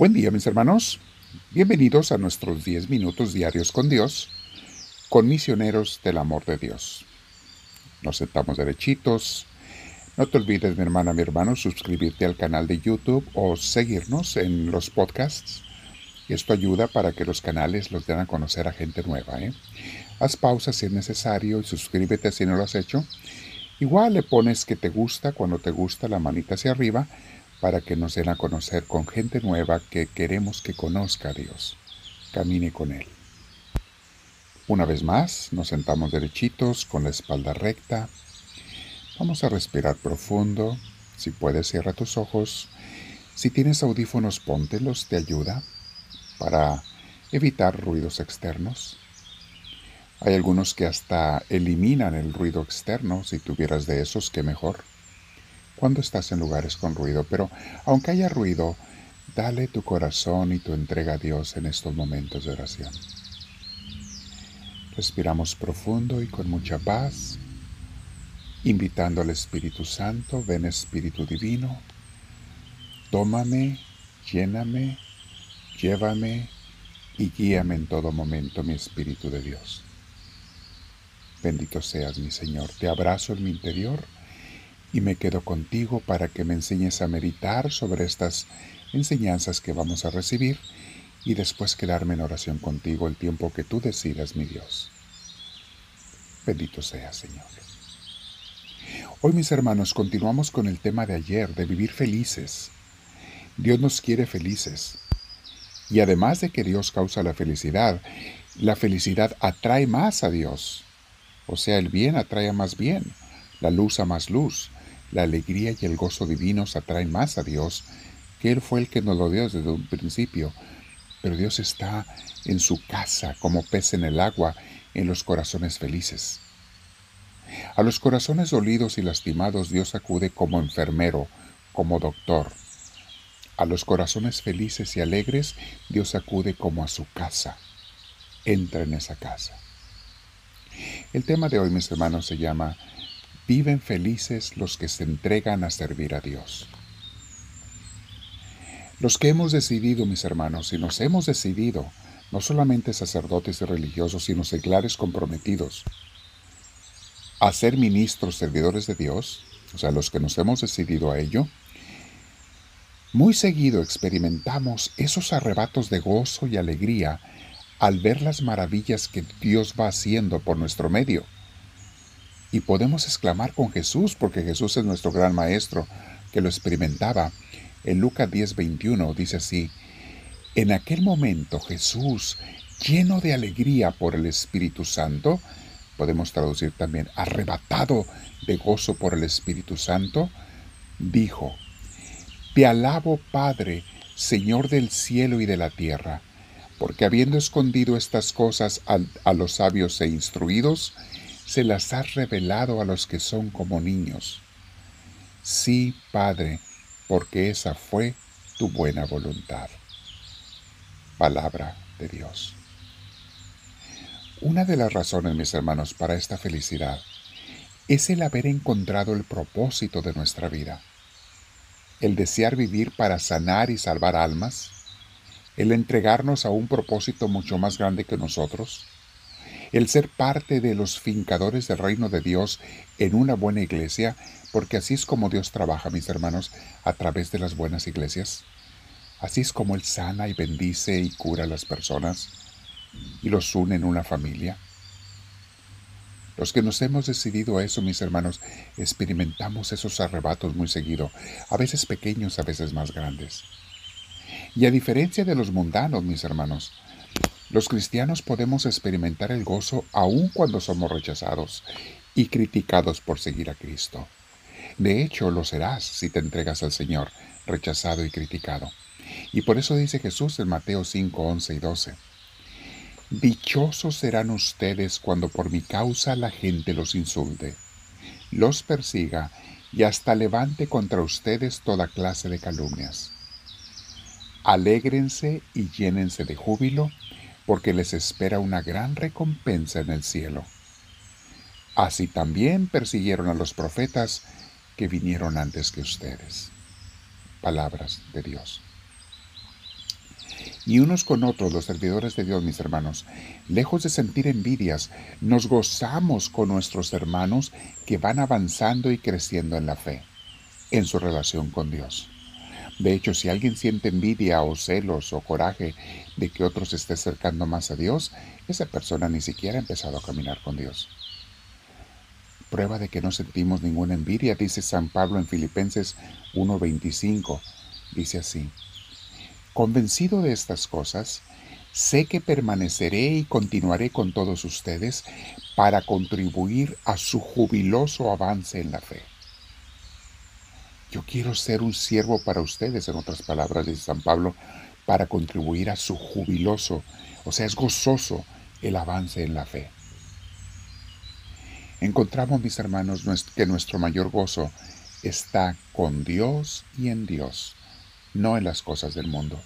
Buen día mis hermanos, bienvenidos a nuestros 10 minutos diarios con Dios, con misioneros del amor de Dios. Nos sentamos derechitos. No te olvides mi hermana, mi hermano, suscribirte al canal de YouTube o seguirnos en los podcasts. Esto ayuda para que los canales los den a conocer a gente nueva. ¿eh? Haz pausa si es necesario y suscríbete si no lo has hecho. Igual le pones que te gusta cuando te gusta la manita hacia arriba para que nos den a conocer con gente nueva que queremos que conozca a Dios. Camine con Él. Una vez más, nos sentamos derechitos con la espalda recta. Vamos a respirar profundo. Si puedes, cierra tus ojos. Si tienes audífonos, póntelos, te ayuda para evitar ruidos externos. Hay algunos que hasta eliminan el ruido externo. Si tuvieras de esos, qué mejor cuando estás en lugares con ruido, pero aunque haya ruido, dale tu corazón y tu entrega a Dios en estos momentos de oración. Respiramos profundo y con mucha paz, invitando al Espíritu Santo, ven Espíritu Divino, tómame, lléname, llévame y guíame en todo momento, mi Espíritu de Dios. Bendito seas, mi Señor. Te abrazo en mi interior y me quedo contigo para que me enseñes a meditar sobre estas enseñanzas que vamos a recibir y después quedarme en oración contigo el tiempo que tú decidas, mi Dios. Bendito sea, Señor. Hoy, mis hermanos, continuamos con el tema de ayer, de vivir felices. Dios nos quiere felices. Y además de que Dios causa la felicidad, la felicidad atrae más a Dios. O sea, el bien atrae a más bien, la luz a más luz, la alegría y el gozo divinos atraen más a Dios, que Él fue el que nos lo dio desde un principio. Pero Dios está en su casa como pez en el agua, en los corazones felices. A los corazones dolidos y lastimados Dios acude como enfermero, como doctor. A los corazones felices y alegres Dios acude como a su casa. Entra en esa casa. El tema de hoy, mis hermanos, se llama Viven felices los que se entregan a servir a Dios. Los que hemos decidido, mis hermanos, y nos hemos decidido, no solamente sacerdotes y religiosos, sino seglares comprometidos, a ser ministros, servidores de Dios, o sea, los que nos hemos decidido a ello, muy seguido experimentamos esos arrebatos de gozo y alegría al ver las maravillas que Dios va haciendo por nuestro medio. Y podemos exclamar con Jesús, porque Jesús es nuestro gran maestro, que lo experimentaba. En Lucas 10:21 dice así, en aquel momento Jesús, lleno de alegría por el Espíritu Santo, podemos traducir también arrebatado de gozo por el Espíritu Santo, dijo, Te alabo Padre, Señor del cielo y de la tierra, porque habiendo escondido estas cosas a, a los sabios e instruidos, se las has revelado a los que son como niños. Sí, Padre, porque esa fue tu buena voluntad. Palabra de Dios. Una de las razones, mis hermanos, para esta felicidad es el haber encontrado el propósito de nuestra vida, el desear vivir para sanar y salvar almas, el entregarnos a un propósito mucho más grande que nosotros, el ser parte de los fincadores del reino de Dios en una buena iglesia, porque así es como Dios trabaja, mis hermanos, a través de las buenas iglesias. Así es como Él sana y bendice y cura a las personas y los une en una familia. Los que nos hemos decidido a eso, mis hermanos, experimentamos esos arrebatos muy seguido, a veces pequeños, a veces más grandes. Y a diferencia de los mundanos, mis hermanos, los cristianos podemos experimentar el gozo aun cuando somos rechazados y criticados por seguir a Cristo. De hecho, lo serás si te entregas al Señor, rechazado y criticado. Y por eso dice Jesús en Mateo 5, 11 y 12. Dichosos serán ustedes cuando por mi causa la gente los insulte, los persiga y hasta levante contra ustedes toda clase de calumnias. Alégrense y llénense de júbilo porque les espera una gran recompensa en el cielo. Así también persiguieron a los profetas que vinieron antes que ustedes. Palabras de Dios. y unos con otros, los servidores de Dios, mis hermanos, lejos de sentir envidias, nos gozamos con nuestros hermanos que van avanzando y creciendo en la fe, en su relación con Dios. De hecho, si alguien siente envidia o celos o coraje de que otro se esté acercando más a Dios, esa persona ni siquiera ha empezado a caminar con Dios. Prueba de que no sentimos ninguna envidia, dice San Pablo en Filipenses 1.25. Dice así, Convencido de estas cosas, sé que permaneceré y continuaré con todos ustedes para contribuir a su jubiloso avance en la fe. Yo quiero ser un siervo para ustedes, en otras palabras, dice San Pablo, para contribuir a su jubiloso, o sea, es gozoso el avance en la fe. Encontramos, mis hermanos, que nuestro mayor gozo está con Dios y en Dios, no en las cosas del mundo.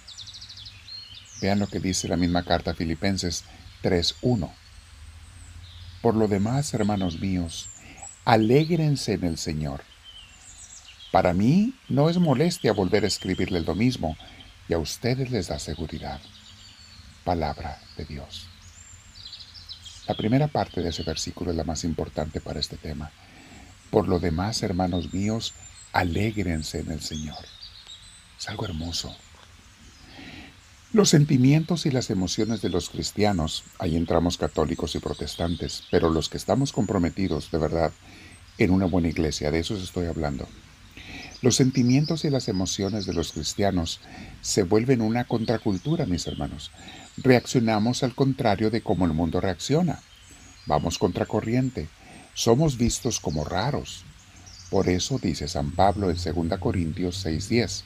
Vean lo que dice la misma carta a Filipenses 3.1. Por lo demás, hermanos míos, alégrense en el Señor. Para mí no es molestia volver a escribirle lo mismo, y a ustedes les da seguridad. Palabra de Dios. La primera parte de ese versículo es la más importante para este tema. Por lo demás, hermanos míos, alégrense en el Señor. Es algo hermoso. Los sentimientos y las emociones de los cristianos, ahí entramos católicos y protestantes, pero los que estamos comprometidos de verdad en una buena iglesia, de eso estoy hablando. Los sentimientos y las emociones de los cristianos se vuelven una contracultura, mis hermanos. Reaccionamos al contrario de cómo el mundo reacciona. Vamos contracorriente. Somos vistos como raros. Por eso dice San Pablo en 2 Corintios 6:10.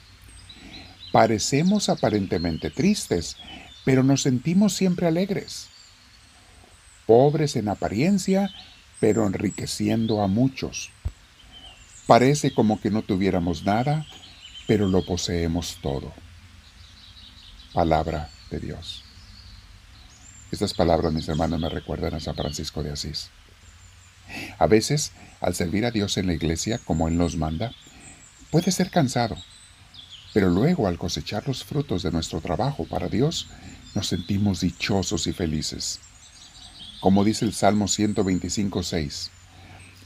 Parecemos aparentemente tristes, pero nos sentimos siempre alegres. Pobres en apariencia, pero enriqueciendo a muchos Parece como que no tuviéramos nada, pero lo poseemos todo. Palabra de Dios. Estas palabras, mis hermanos, me recuerdan a San Francisco de Asís. A veces, al servir a Dios en la iglesia, como Él nos manda, puede ser cansado, pero luego al cosechar los frutos de nuestro trabajo para Dios, nos sentimos dichosos y felices. Como dice el Salmo 125.6,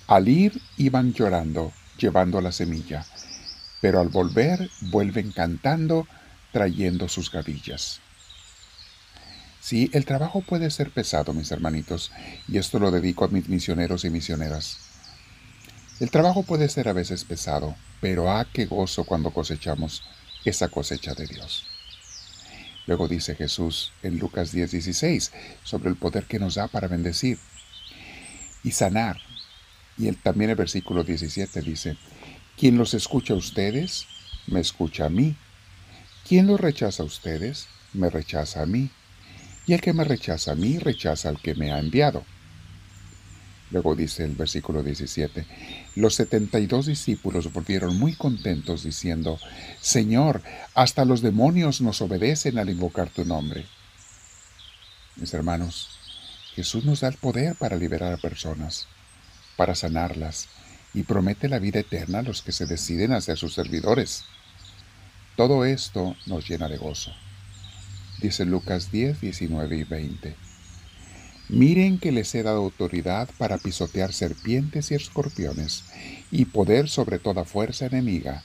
al ir iban llorando llevando la semilla, pero al volver vuelven cantando, trayendo sus gavillas. Sí, el trabajo puede ser pesado, mis hermanitos, y esto lo dedico a mis misioneros y misioneras. El trabajo puede ser a veces pesado, pero ah, qué gozo cuando cosechamos esa cosecha de Dios. Luego dice Jesús en Lucas 10:16 sobre el poder que nos da para bendecir y sanar y también el versículo 17 dice, quien los escucha a ustedes, me escucha a mí. Quien los rechaza a ustedes, me rechaza a mí. Y el que me rechaza a mí, rechaza al que me ha enviado. Luego dice el versículo 17, los setenta y dos discípulos volvieron muy contentos diciendo, Señor, hasta los demonios nos obedecen al invocar tu nombre. Mis hermanos, Jesús nos da el poder para liberar a personas para sanarlas y promete la vida eterna a los que se deciden a ser sus servidores. Todo esto nos llena de gozo. Dice Lucas 10, 19 y 20. Miren que les he dado autoridad para pisotear serpientes y escorpiones y poder sobre toda fuerza enemiga.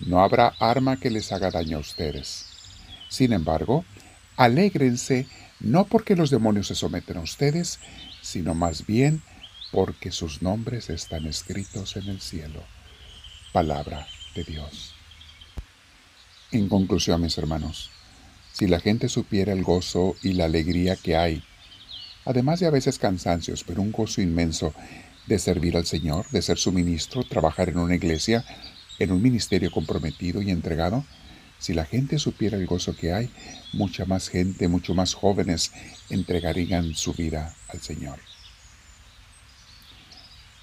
No habrá arma que les haga daño a ustedes. Sin embargo, alégrense no porque los demonios se someten a ustedes, sino más bien porque sus nombres están escritos en el cielo. Palabra de Dios. En conclusión, mis hermanos, si la gente supiera el gozo y la alegría que hay, además de a veces cansancios, pero un gozo inmenso de servir al Señor, de ser su ministro, trabajar en una iglesia, en un ministerio comprometido y entregado, si la gente supiera el gozo que hay, mucha más gente, mucho más jóvenes entregarían su vida al Señor.